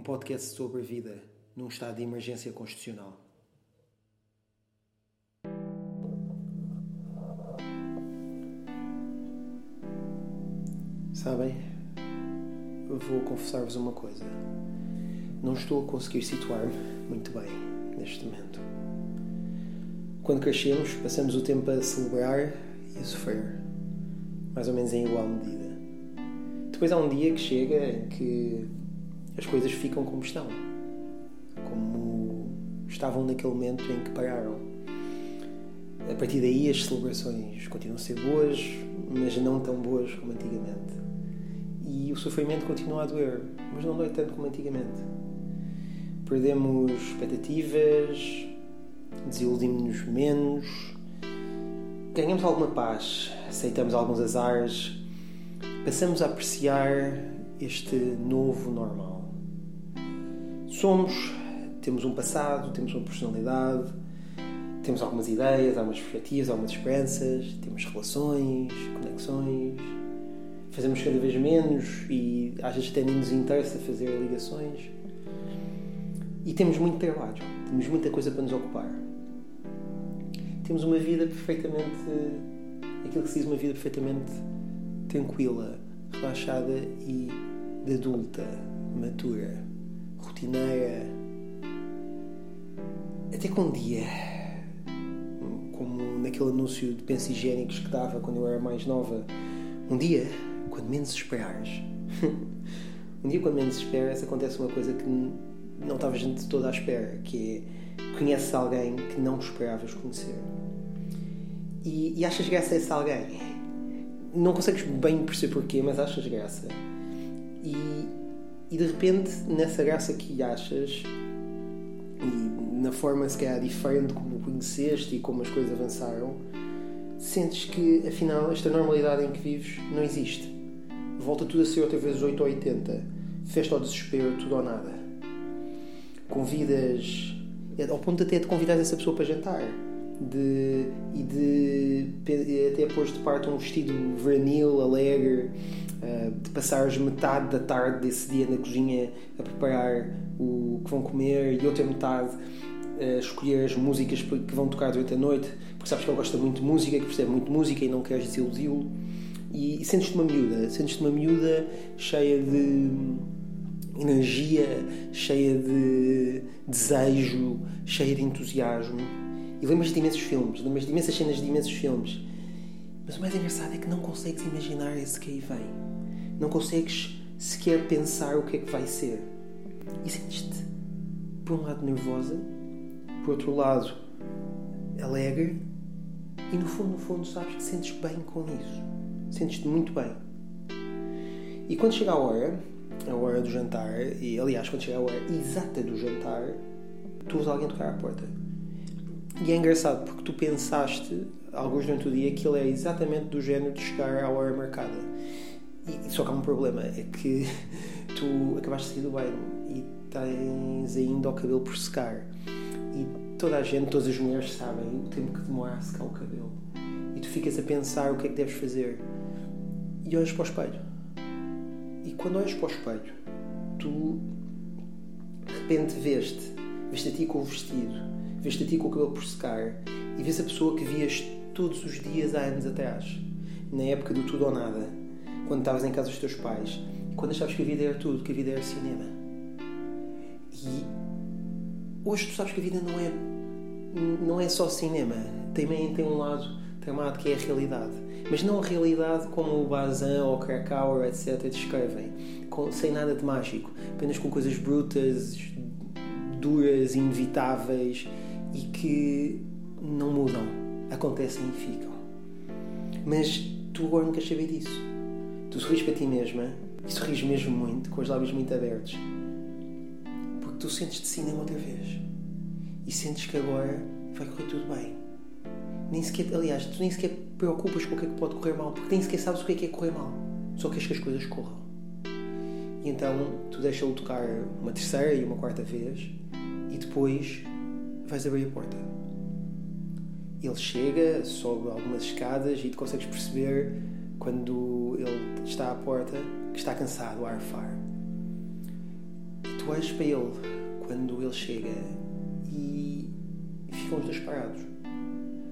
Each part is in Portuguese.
podcast sobre vida num estado de emergência constitucional. Sabem, vou confessar-vos uma coisa. Não estou a conseguir situar-me muito bem neste momento. Quando crescemos, passamos o tempo a celebrar e a sofrer, mais ou menos em igual medida. Depois há um dia que chega em que as coisas ficam como estão, como estavam naquele momento em que pararam. A partir daí as celebrações continuam a ser boas, mas não tão boas como antigamente. E o sofrimento continua a doer, mas não dói tanto como antigamente. Perdemos expectativas, desiludimos-nos menos, ganhamos alguma paz, aceitamos alguns azares, passamos a apreciar este novo normal. Somos, temos um passado, temos uma personalidade, temos algumas ideias, algumas perspectivas, algumas esperanças, temos relações, conexões, fazemos cada vez menos e às vezes até nem nos interessa fazer ligações. E temos muito trabalho, temos muita coisa para nos ocupar. Temos uma vida perfeitamente. aquilo que se diz uma vida perfeitamente tranquila, relaxada e de adulta, matura rotineira. Até que um dia, como naquele anúncio de pensos higiênicos que dava quando eu era mais nova, um dia, quando menos esperares, um dia quando menos esperas, acontece uma coisa que não estava gente toda à espera, que é conheces alguém que não esperavas conhecer. E, e achas graça a esse alguém. Não consegues bem perceber porquê, mas achas graça. E, e de repente, nessa graça que achas e na forma se calhar diferente como conheceste e como as coisas avançaram, sentes que afinal esta normalidade em que vives não existe. Volta tudo a ser outra vez 8 ou 80, festa ao desespero, tudo ou nada. Convidas, ao ponto até de convidar essa pessoa para jantar de, e de até pôs de parte um vestido veranil, alegre, uh, de passares metade da tarde desse dia na cozinha a preparar o que vão comer e outra metade a escolher as músicas que vão tocar durante a noite, porque sabes que ele gosta muito de música, que percebe muito de música e não queres desiludi-lo. E, e sentes-te uma miúda, sentes-te uma miúda cheia de energia, cheia de desejo, cheia de entusiasmo e lembras de imensos filmes, lembras de imensas cenas de imensos filmes. Mas o mais engraçado é que não consegues imaginar esse que aí vem. Não consegues sequer pensar o que é que vai ser. E sentes-te, por um lado, nervosa, por outro lado, alegre, e no fundo, no fundo, sabes que sentes bem com isso. Sentes-te muito bem. E quando chega a hora, a hora do jantar, e aliás, quando chega a hora exata do jantar, tu ouves alguém tocar à porta. E é engraçado porque tu pensaste, alguns durante o dia, que ele é exatamente do género de chegar à hora marcada. E, só que há um problema, é que tu acabaste de sair do banho e tens ainda o cabelo por secar. E toda a gente, todas as mulheres sabem o tempo que demora a secar o cabelo. E tu ficas a pensar o que é que deves fazer. E olhas para o espelho. E quando olhas para o espelho, tu de repente vês-te, vês-te a ti com o vestido vês-te a ti com o cabelo por secar e vês a pessoa que vias todos os dias há anos atrás, na época do tudo ou nada, quando estavas em casa dos teus pais, quando achavas que a vida era tudo, que a vida era cinema. E hoje tu sabes que a vida não é, não é só cinema, também tem um lado tramado que é a realidade. Mas não a realidade como o Bazin ou o Krakauer, etc., descrevem, com, sem nada de mágico, apenas com coisas brutas, duras, inevitáveis e que não mudam, acontecem e ficam. Mas tu agora não queres saber disso. Tu sorris para ti mesma e sorris mesmo muito, com os lábios muito abertos, porque tu sentes de cinema outra vez e sentes que agora vai correr tudo bem. Nem sequer, aliás, tu nem sequer preocupas com o que é que pode correr mal, porque nem sequer sabes o que é que é correr mal. Só queres que as coisas corram. E então tu deixas-lo tocar uma terceira e uma quarta vez e depois vais abrir a porta. Ele chega, sobe algumas escadas e tu consegues perceber quando ele está à porta que está cansado a arfar. E tu olhas para ele quando ele chega e ficam os dois parados,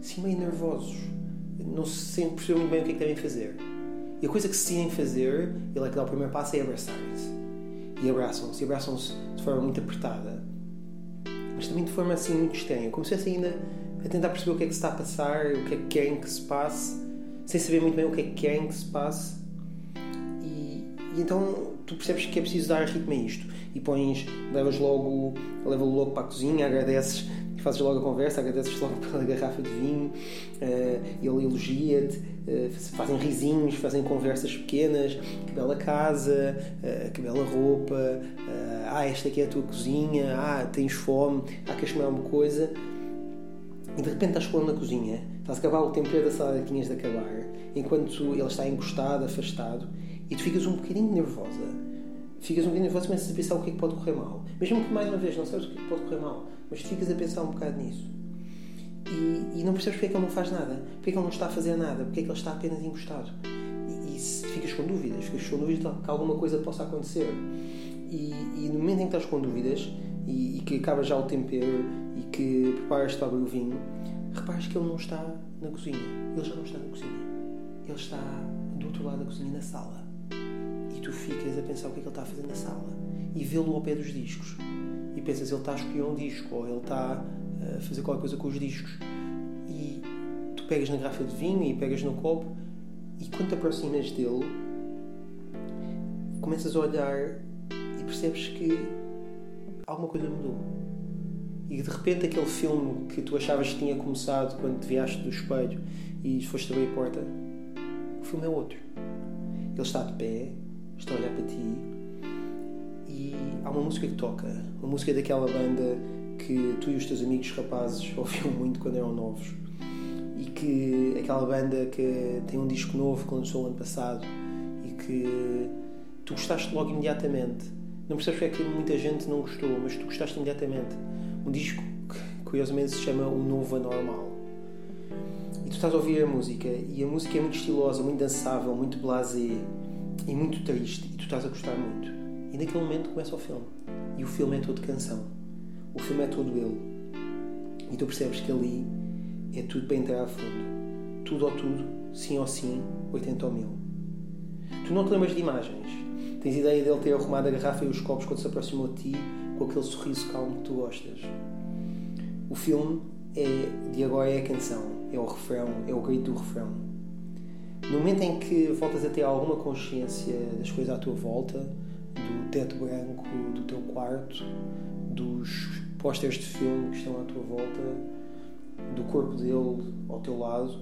assim meio nervosos, não se sentem muito bem o que é que devem fazer. E a coisa que se decidem fazer, ele é que dá o primeiro passo, é abraçar-se. E abraçam-se, e abraçam-se de forma muito apertada, mas também de forma assim muito estranha, como se estivessem ainda a tentar perceber o que é que se está a passar, o que é que querem que se passe, sem saber muito bem o que é que querem que se passe. E, e então tu percebes que é preciso dar ritmo a isto e pões, levas logo, leva-lo logo para a cozinha, agradeces, fazes logo a conversa, agradeces logo pela garrafa de vinho, uh, ele elogia-te, uh, fazem risinhos, fazem conversas pequenas, que bela casa, uh, que bela roupa, ah, esta aqui é a tua cozinha, ah, tens fome, ah, queres comer alguma coisa? E de repente estás falando na cozinha, estás a acabar o tempero da salada que tinhas de acabar, enquanto ele está encostado, afastado, e tu ficas um bocadinho nervosa. Ficas um bocadinho nervosa e começas a pensar o que é que pode correr mal. Mesmo que, mais uma vez, não sabes o que é que pode correr mal, mas tu ficas a pensar um bocado nisso. E, e não percebes porque é que ele não faz nada, porque é que ele não está a fazer nada, porque é que ele está apenas encostado. E, e ficas com dúvidas, ficas com dúvidas que alguma coisa possa acontecer. E, e no momento em que estás com dúvidas e, e que acaba já o tempero e que preparas para abrir o vinho, reparas que ele não está na cozinha. Ele já não está na cozinha. Ele está do outro lado da cozinha, na sala. Tu ficas a pensar o que é que ele está a fazer na sala. E vê-lo ao pé dos discos. E pensas ele está a escolher um disco ou ele está a fazer qualquer coisa com os discos. E tu pegas na garrafa de vinho e pegas no copo. E quando te aproximas dele começas a olhar e percebes que alguma coisa mudou. E de repente aquele filme que tu achavas que tinha começado quando te viaste do espelho e foste abrir a porta o filme é outro. Ele está de pé estou a olhar para ti e há uma música que toca, uma música daquela banda que tu e os teus amigos rapazes ouviam muito quando eram novos e que aquela banda que tem um disco novo que lançou ano passado e que tu gostaste logo imediatamente. Não percebes porque é que muita gente não gostou, mas tu gostaste imediatamente. Um disco que curiosamente se chama O Novo Anormal. E tu estás a ouvir a música e a música é muito estilosa, muito dançável, muito blasé e muito triste e tu estás a gostar muito. E naquele momento começa o filme. E o filme é todo canção. O filme é todo ele. E tu percebes que ali é tudo para entrar a fundo. Tudo ou tudo, sim ou sim, 80 ou mil. Tu não te lembras de imagens. Tens ideia dele ter arrumado a garrafa e os copos quando se aproximou de ti com aquele sorriso calmo que tu gostas. O filme é de agora é a canção, é o refrão, é o grito do refrão no momento em que voltas a ter alguma consciência das coisas à tua volta, do teto branco do teu quarto, dos pósteres de filme que estão à tua volta, do corpo dele ao teu lado,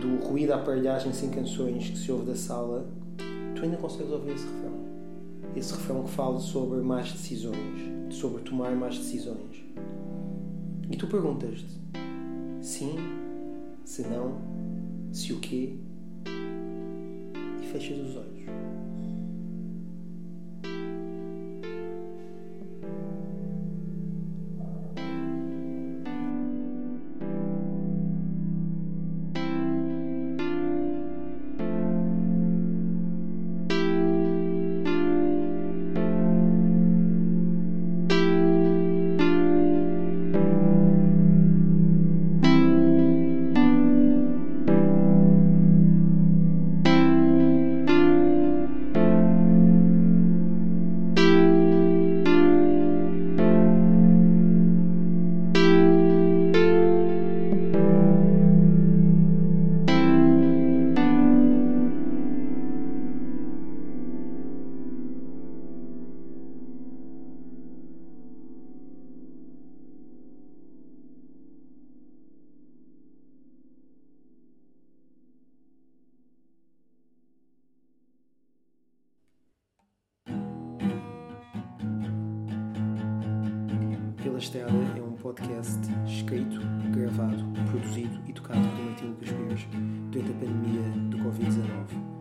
do ruído da aparelhagem sem canções que se ouve da sala, tu ainda consegues ouvir esse refrão. Esse refrão que fala sobre mais decisões, sobre tomar mais decisões. E tu perguntas-te: sim, se não, se o quê e fechas os olhos. Pela Estrada é um podcast escrito, gravado, produzido e tocado por Martim Lucas durante a pandemia do Covid-19.